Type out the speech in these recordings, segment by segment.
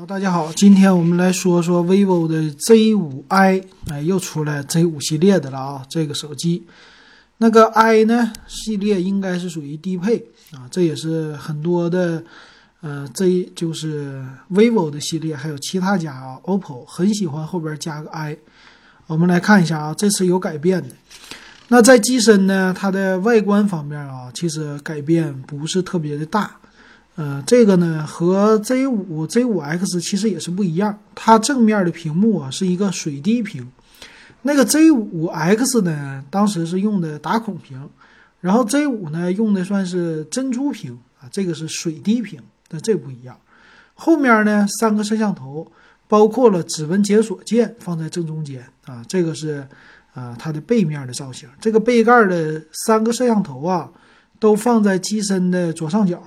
好，大家好，今天我们来说说 vivo 的 Z5i，哎，又出来 Z5 系列的了啊，这个手机。那个 i 呢系列应该是属于低配啊，这也是很多的呃 Z 就是 vivo 的系列，还有其他家啊，OPPO 很喜欢后边加个 i。我们来看一下啊，这次有改变的。那在机身呢，它的外观方面啊，其实改变不是特别的大。呃，这个呢和 Z 五 Z 五 X 其实也是不一样，它正面的屏幕啊是一个水滴屏，那个 Z 五 X 呢当时是用的打孔屏，然后 Z 五呢用的算是珍珠屏啊，这个是水滴屏，那这不一样。后面呢三个摄像头，包括了指纹解锁键放在正中间啊，这个是啊它的背面的造型，这个背盖的三个摄像头啊都放在机身的左上角。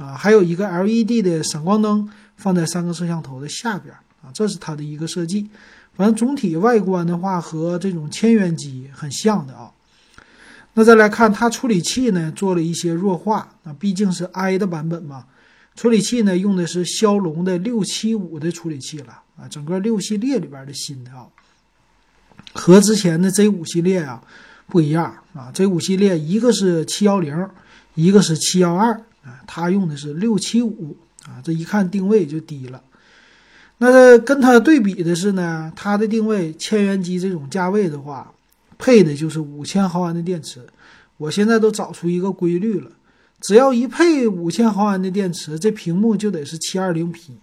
啊，还有一个 LED 的闪光灯放在三个摄像头的下边啊，这是它的一个设计。反正总体外观的话和这种千元机很像的啊。那再来看它处理器呢，做了一些弱化啊，毕竟是 i 的版本嘛。处理器呢用的是骁龙的六七五的处理器了啊，整个六系列里边的新的啊，和之前的 Z 五系列啊不一样啊。Z 五系列一个是七幺零，一个是七幺二。啊，它用的是六七五啊，这一看定位就低了。那跟它对比的是呢，它的定位千元机这种价位的话，配的就是五千毫安的电池。我现在都找出一个规律了，只要一配五千毫安的电池，这屏幕就得是七二零 P。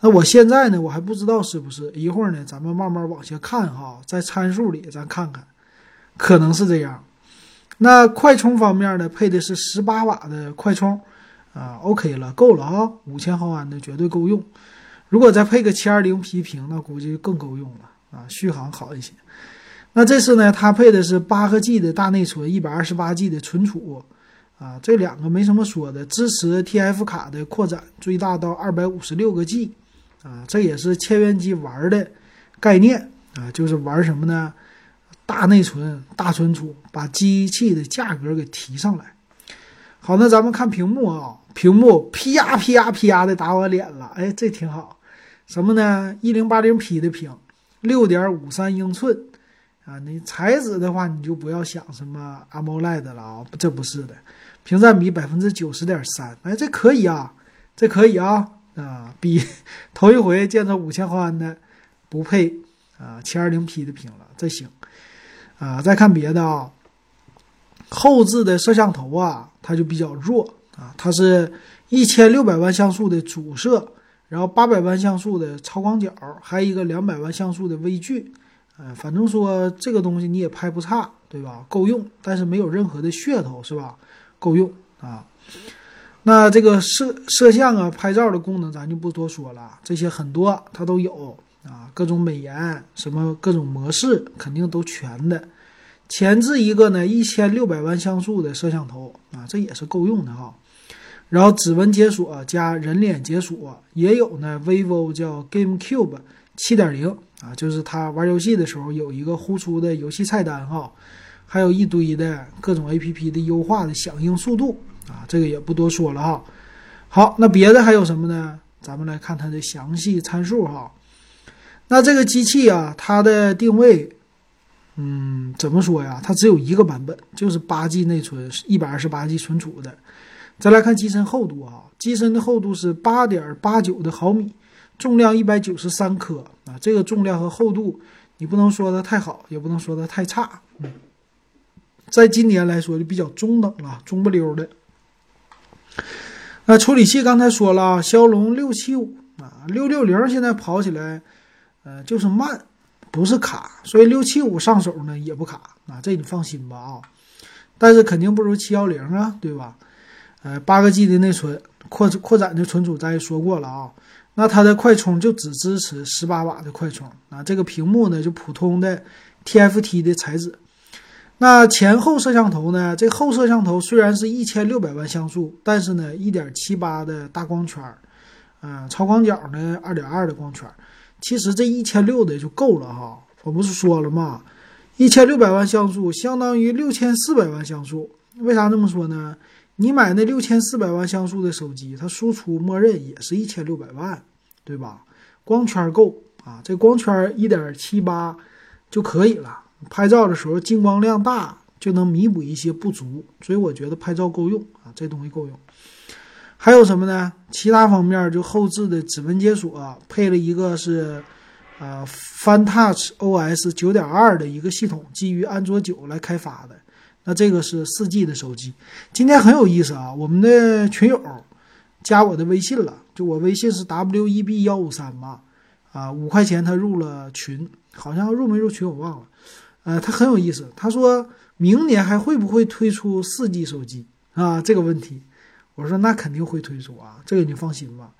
那我现在呢，我还不知道是不是，一会儿呢，咱们慢慢往下看哈，在参数里咱看看，可能是这样。那快充方面呢，配的是十八瓦的快充，啊，OK 了，够了啊，五千毫安的绝对够用。如果再配个七二零 P 屏，那估计更够用了啊，续航好一些。那这次呢，它配的是八个 G 的大内存，一百二十八 G 的存储，啊，这两个没什么说的，支持 TF 卡的扩展，最大到二百五十六个 G，啊，这也是千元机玩的概念啊，就是玩什么呢？大内存、大存储，把机器的价格给提上来。好，那咱们看屏幕啊，屏幕啪呀啪呀噼呀的打我脸了，哎，这挺好。什么呢？一零八零 P 的屏，六点五三英寸啊。你材质的话，你就不要想什么 AMOLED 了啊，这不是的。屏占比百分之九十点三，哎，这可以啊，这可以啊啊，比 头一回见着五千毫安的不配啊，七二零 P 的屏了，这行。啊，再看别的啊，后置的摄像头啊，它就比较弱啊，它是一千六百万像素的主摄，然后八百万像素的超广角，还有一个两百万像素的微距，呃，反正说这个东西你也拍不差，对吧？够用，但是没有任何的噱头，是吧？够用啊。那这个摄摄像啊，拍照的功能咱就不多说了，这些很多它都有。啊，各种美颜，什么各种模式，肯定都全的。前置一个呢，一千六百万像素的摄像头啊，这也是够用的哈。然后指纹解锁加人脸解锁也有呢。vivo 叫 GameCube 七点零啊，就是它玩游戏的时候有一个呼出的游戏菜单哈，还有一堆的各种 APP 的优化的响应速度啊，这个也不多说了哈。好，那别的还有什么呢？咱们来看它的详细参数哈。那这个机器啊，它的定位，嗯，怎么说呀？它只有一个版本，就是八 G 内存，一百二十八 G 存储的。再来看机身厚度啊，机身的厚度是八点八九的毫米，重量一百九十三克啊。这个重量和厚度，你不能说的太好，也不能说的太差。嗯，在今年来说就比较中等了，中不溜的。那处理器刚才说了，骁龙六七五啊，六六零现在跑起来。呃，就是慢，不是卡，所以六七五上手呢也不卡啊，这你放心吧啊。但是肯定不如七幺零啊，对吧？呃，八个 G 的内存，扩扩展的存储咱也说过了啊。那它的快充就只支持十八瓦的快充啊。这个屏幕呢就普通的 TFT 的材质。那前后摄像头呢？这后摄像头虽然是一千六百万像素，但是呢一点七八的大光圈，嗯，超广角呢二点二的光圈。其实这一千六的就够了哈，我不是说了吗？一千六百万像素相当于六千四百万像素。为啥这么说呢？你买那六千四百万像素的手机，它输出默认也是一千六百万，对吧？光圈够啊，这光圈一点七八就可以了。拍照的时候进光量大，就能弥补一些不足，所以我觉得拍照够用啊，这东西够用。还有什么呢？其他方面就后置的指纹解锁，配了一个是呃 Fun Touch OS 九点二的一个系统，基于安卓九来开发的。那这个是四 G 的手机。今天很有意思啊，我们的群友加我的微信了，就我微信是 WEB 幺五三嘛，啊，五块钱他入了群，好像入没入群我忘了。呃，他很有意思，他说明年还会不会推出四 G 手机啊？这个问题。我说那肯定会推出啊，这个你放心吧。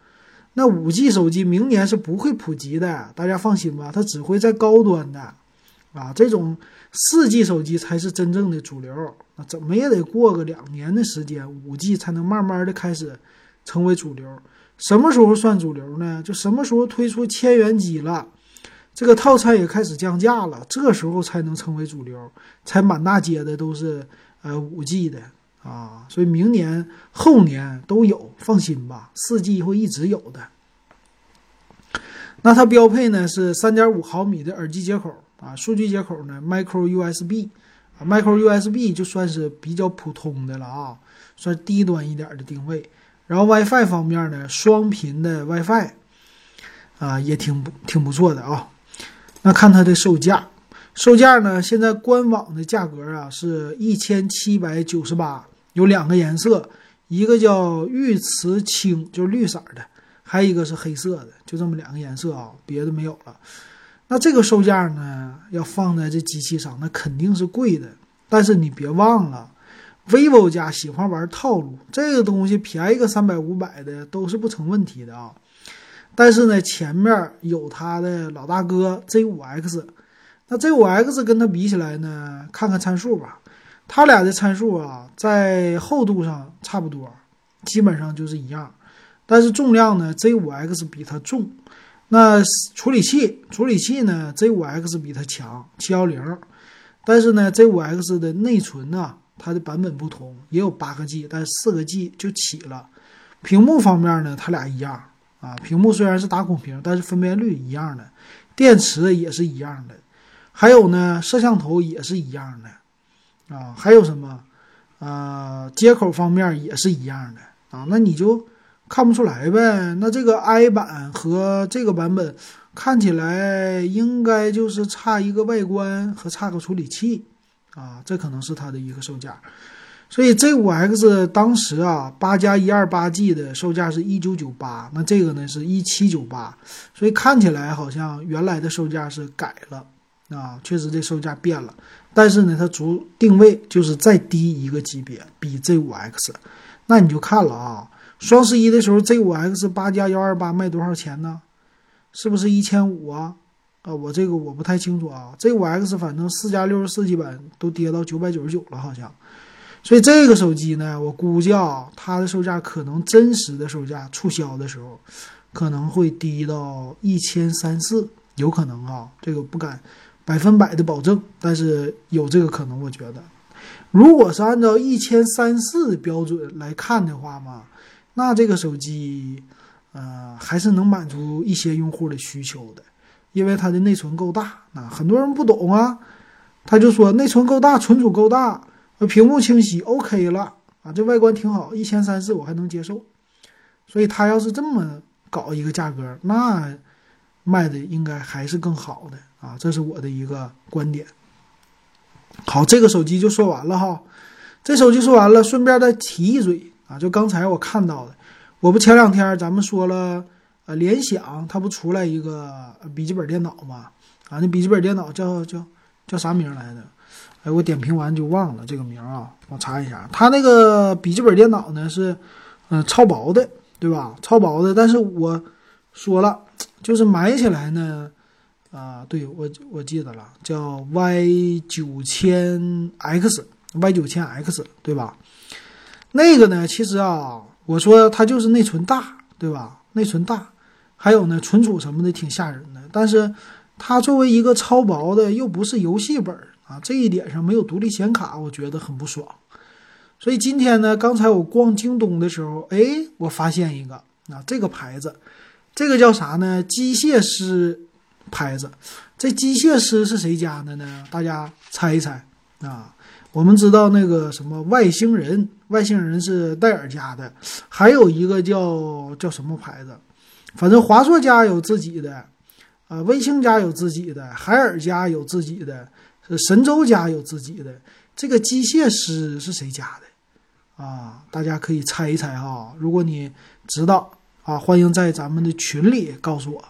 那五 G 手机明年是不会普及的，大家放心吧，它只会在高端的，啊，这种四 G 手机才是真正的主流。那怎么也得过个两年的时间，五 G 才能慢慢的开始成为主流。什么时候算主流呢？就什么时候推出千元机了，这个套餐也开始降价了，这时候才能成为主流，才满大街的都是呃五 G 的。啊，所以明年、后年都有，放心吧，四 G 会一直有的。那它标配呢是三点五毫米的耳机接口啊，数据接口呢 Micro USB，micro USB 就算是比较普通的了啊，算低端一点的定位。然后 WiFi 方面呢，双频的 WiFi 啊，也挺挺不错的啊。那看它的售价，售价呢，现在官网的价格啊是一千七百九十八。有两个颜色，一个叫玉瓷青，就是绿色的，还有一个是黑色的，就这么两个颜色啊，别的没有了。那这个售价呢，要放在这机器上，那肯定是贵的。但是你别忘了，vivo 家喜欢玩套路，这个东西便宜个三百五百的都是不成问题的啊。但是呢，前面有它的老大哥 Z5X，那 Z5X 跟它比起来呢，看看参数吧。它俩的参数啊，在厚度上差不多，基本上就是一样。但是重量呢，Z5X 比它重。那处理器，处理器呢，Z5X 比它强，七幺零。但是呢，Z5X 的内存呢，它的版本不同，也有八个 G，但四个 G 就起了。屏幕方面呢，它俩一样啊。屏幕虽然是打孔屏，但是分辨率一样的，电池也是一样的。还有呢，摄像头也是一样的。啊，还有什么？呃，接口方面也是一样的啊，那你就看不出来呗。那这个 i 版和这个版本看起来应该就是差一个外观和差个处理器啊，这可能是它的一个售价。所以 Z5X 当时啊，八加一二八 G 的售价是一九九八，那这个呢是一七九八，所以看起来好像原来的售价是改了啊，确实这售价变了。但是呢，它主定位就是再低一个级别，比 Z5X，那你就看了啊。双十一的时候，Z5X 八加幺二八卖多少钱呢？是不是一千五啊？啊，我这个我不太清楚啊。Z5X 反正四加六十四 G 版都跌到九百九十九了，好像。所以这个手机呢，我估计啊，它的售价可能真实的售价促销的时候可能会低到一千三四，有可能啊，这个不敢。百分百的保证，但是有这个可能，我觉得，如果是按照一千三四标准来看的话嘛，那这个手机，呃，还是能满足一些用户的需求的，因为它的内存够大。那很多人不懂啊，他就说内存够大，存储够大，屏幕清晰，OK 了啊，这外观挺好，一千三四我还能接受。所以他要是这么搞一个价格，那卖的应该还是更好的。啊，这是我的一个观点。好，这个手机就说完了哈。这手机说完了，顺便再提一嘴啊，就刚才我看到的，我不前两天咱们说了，呃，联想它不出来一个笔记本电脑吗？啊，那笔记本电脑叫叫叫啥名来着？哎，我点评完就忘了这个名啊，我查一下。它那个笔记本电脑呢是，嗯，超薄的，对吧？超薄的，但是我说了，就是买起来呢。啊，对我我记得了，叫 Y 九千 X，Y 九千 X，对吧？那个呢，其实啊，我说它就是内存大，对吧？内存大，还有呢，存储什么的挺吓人的。但是它作为一个超薄的，又不是游戏本啊，这一点上没有独立显卡，我觉得很不爽。所以今天呢，刚才我逛京东的时候，哎，我发现一个，啊，这个牌子。这个叫啥呢？机械师牌子。这机械师是谁家的呢？大家猜一猜啊！我们知道那个什么外星人，外星人是戴尔家的，还有一个叫叫什么牌子？反正华硕家有自己的，啊，微星家有自己的，海尔家有自己的，是神州家有自己的。这个机械师是谁家的？啊，大家可以猜一猜哈。如果你知道啊，欢迎在咱们的群里告诉我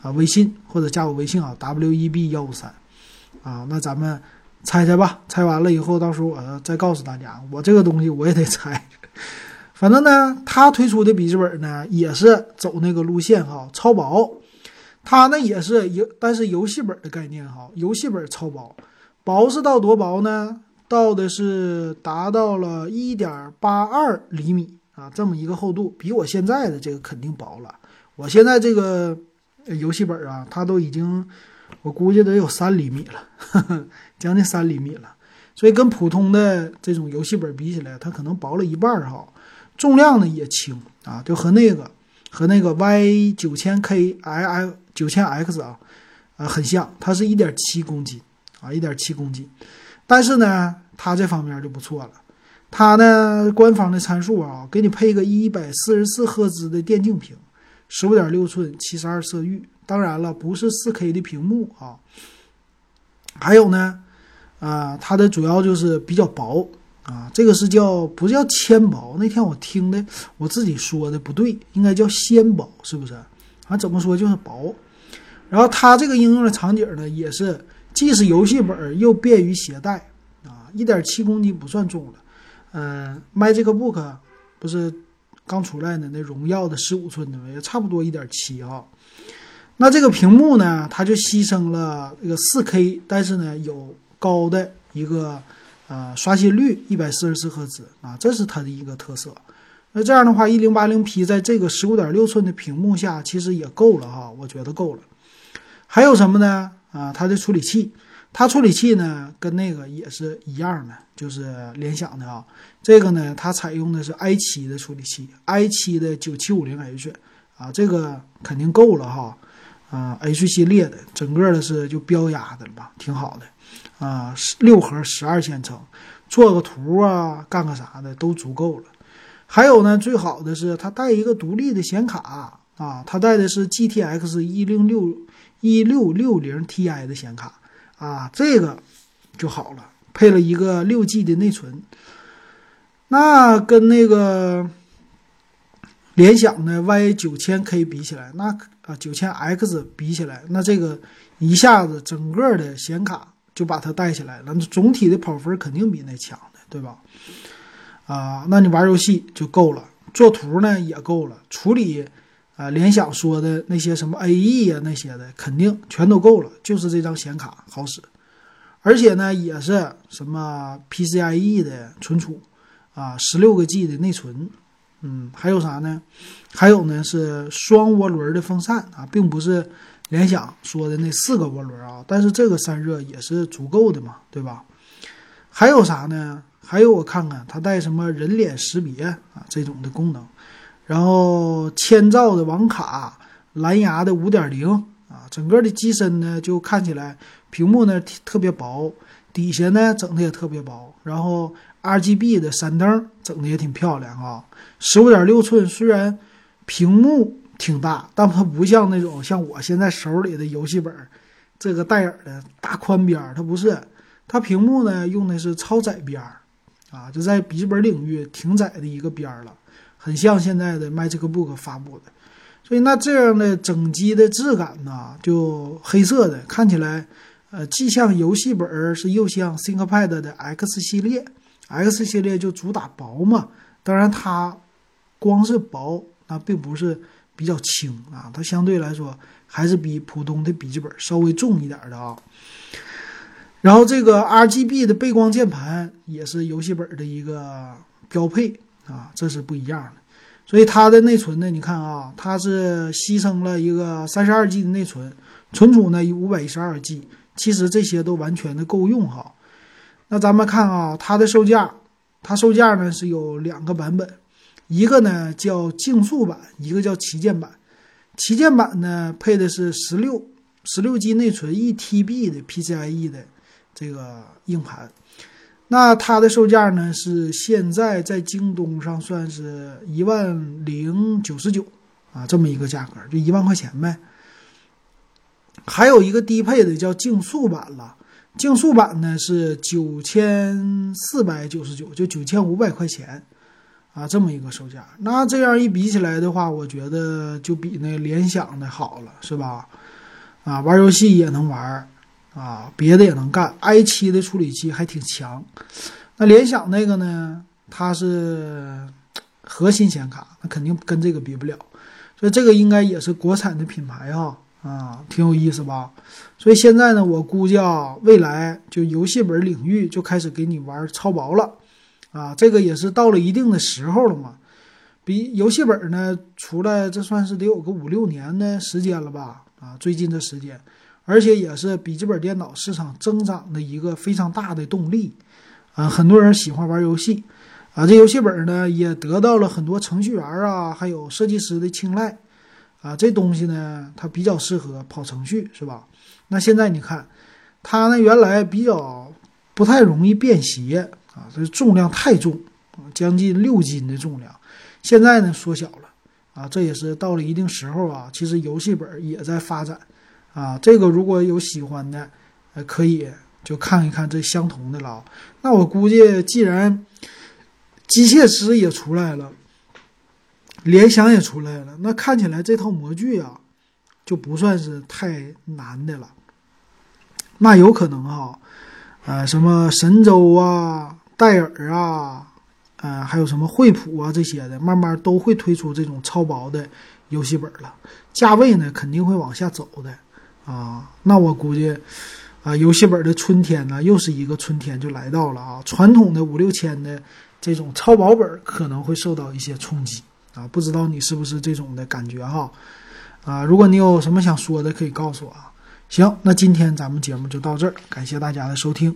啊，微信或者加我微信啊，w e b 幺五三啊。那咱们猜猜吧，猜完了以后，到时候我再告诉大家。我这个东西我也得猜。反正呢，他推出的笔记本呢，也是走那个路线哈，超薄。它呢也是游，但是游戏本的概念哈，游戏本超薄，薄是到多薄呢？到的是达到了一点八二厘米啊，这么一个厚度，比我现在的这个肯定薄了。我现在这个游戏本啊，它都已经，我估计得有三厘米了呵呵，将近三厘米了。所以跟普通的这种游戏本比起来，它可能薄了一半儿哈。重量呢也轻啊，就和那个和那个 Y 九千 K I 九千 X 啊，啊很像，它是一点七公斤啊，一点七公斤。但是呢，它这方面就不错了。它呢，官方的参数啊，给你配个一百四十四赫兹的电竞屏，十五点六寸，七十二色域。当然了，不是四 K 的屏幕啊。还有呢，啊，它的主要就是比较薄啊。这个是叫不叫纤薄？那天我听的，我自己说的不对，应该叫纤薄，是不是？啊，怎么说就是薄。然后它这个应用的场景呢，也是。既是游戏本又便于携带啊，一点七公斤不算重了。嗯，MagicBook 不是刚出来的那荣耀的十五寸的吗？也差不多一点七哈。那这个屏幕呢，它就牺牲了这个四 K，但是呢有高的一个呃刷新率，一百四十四赫兹啊，这是它的一个特色。那这样的话，一零八零 P 在这个十五点六寸的屏幕下，其实也够了哈，我觉得够了。还有什么呢？啊，它的处理器，它处理器呢跟那个也是一样的，就是联想的啊。这个呢，它采用的是 i 七的处理器，i 七的九七五零 H 啊，这个肯定够了哈。啊，H 系列的，整个的是就标压的了吧，挺好的。啊，六核十二线程，做个图啊，干个啥的都足够了。还有呢，最好的是它带一个独立的显卡啊，它带的是 GTX 一零六。一六六零 Ti 的显卡啊，这个就好了，配了一个六 G 的内存。那跟那个联想的 Y 九千 K 比起来，那啊九千 X 比起来，那这个一下子整个的显卡就把它带起来了，那总体的跑分肯定比那强的，对吧？啊，那你玩游戏就够了，做图呢也够了，处理。啊，联想说的那些什么 A.E 呀那些的，肯定全都够了，就是这张显卡好使，而且呢也是什么 PCIe 的存储，啊，十六个 G 的内存，嗯，还有啥呢？还有呢是双涡轮的风扇啊，并不是联想说的那四个涡轮啊，但是这个散热也是足够的嘛，对吧？还有啥呢？还有我看看它带什么人脸识别啊这种的功能。然后千兆的网卡，蓝牙的五点零啊，整个的机身呢就看起来屏幕呢特别薄，底下呢整的也特别薄，然后 RGB 的闪灯整的也挺漂亮啊。十五点六寸虽然屏幕挺大，但它不像那种像我现在手里的游戏本，这个戴尔的大宽边儿，它不是，它屏幕呢用的是超窄边儿啊，就在笔记本领域挺窄的一个边儿了。很像现在的 MagicBook 发布的，所以那这样的整机的质感呢，就黑色的，看起来，呃，既像游戏本儿，是又像 ThinkPad 的 X 系列，X 系列就主打薄嘛。当然，它光是薄，那并不是比较轻啊，它相对来说还是比普通的笔记本稍微重一点的啊。然后这个 RGB 的背光键盘也是游戏本的一个标配。啊，这是不一样的，所以它的内存呢，你看啊，它是牺牲了一个三十二 G 的内存，存储呢五百一十二 G，其实这些都完全的够用哈。那咱们看啊，它的售价，它售价呢是有两个版本，一个呢叫竞速版，一个叫旗舰版。旗舰版呢配的是十六十六 G 内存一 TB 的 PCIe 的这个硬盘。那它的售价呢是现在在京东上算是一万零九十九啊，这么一个价格，就一万块钱呗。还有一个低配的叫竞速版了，竞速版呢是九千四百九十九，就九千五百块钱啊，这么一个售价。那这样一比起来的话，我觉得就比那联想的好了，是吧？啊，玩游戏也能玩。啊，别的也能干，i7 的处理器还挺强。那联想那个呢？它是核心显卡，那肯定跟这个比不了。所以这个应该也是国产的品牌哈，啊，挺有意思吧？所以现在呢，我估计啊，未来就游戏本领域就开始给你玩超薄了，啊，这个也是到了一定的时候了嘛。比游戏本呢出来，这算是得有个五六年的时间了吧？啊，最近这时间。而且也是笔记本电脑市场增长的一个非常大的动力，啊，很多人喜欢玩游戏，啊，这游戏本呢也得到了很多程序员啊，还有设计师的青睐，啊，这东西呢它比较适合跑程序，是吧？那现在你看，它呢原来比较不太容易便携，啊，这重量太重，将近六斤的重量，现在呢缩小了，啊，这也是到了一定时候啊，其实游戏本也在发展。啊，这个如果有喜欢的，呃，可以就看一看这相同的了。那我估计，既然机械师也出来了，联想也出来了，那看起来这套模具啊，就不算是太难的了。那有可能哈，呃，什么神州啊、戴尔啊，呃，还有什么惠普啊这些的，慢慢都会推出这种超薄的游戏本了。价位呢，肯定会往下走的。啊，那我估计，啊，游戏本的春天呢，又是一个春天就来到了啊。传统的五六千的这种超薄本可能会受到一些冲击啊，不知道你是不是这种的感觉哈？啊，如果你有什么想说的，可以告诉我啊。行，那今天咱们节目就到这儿，感谢大家的收听。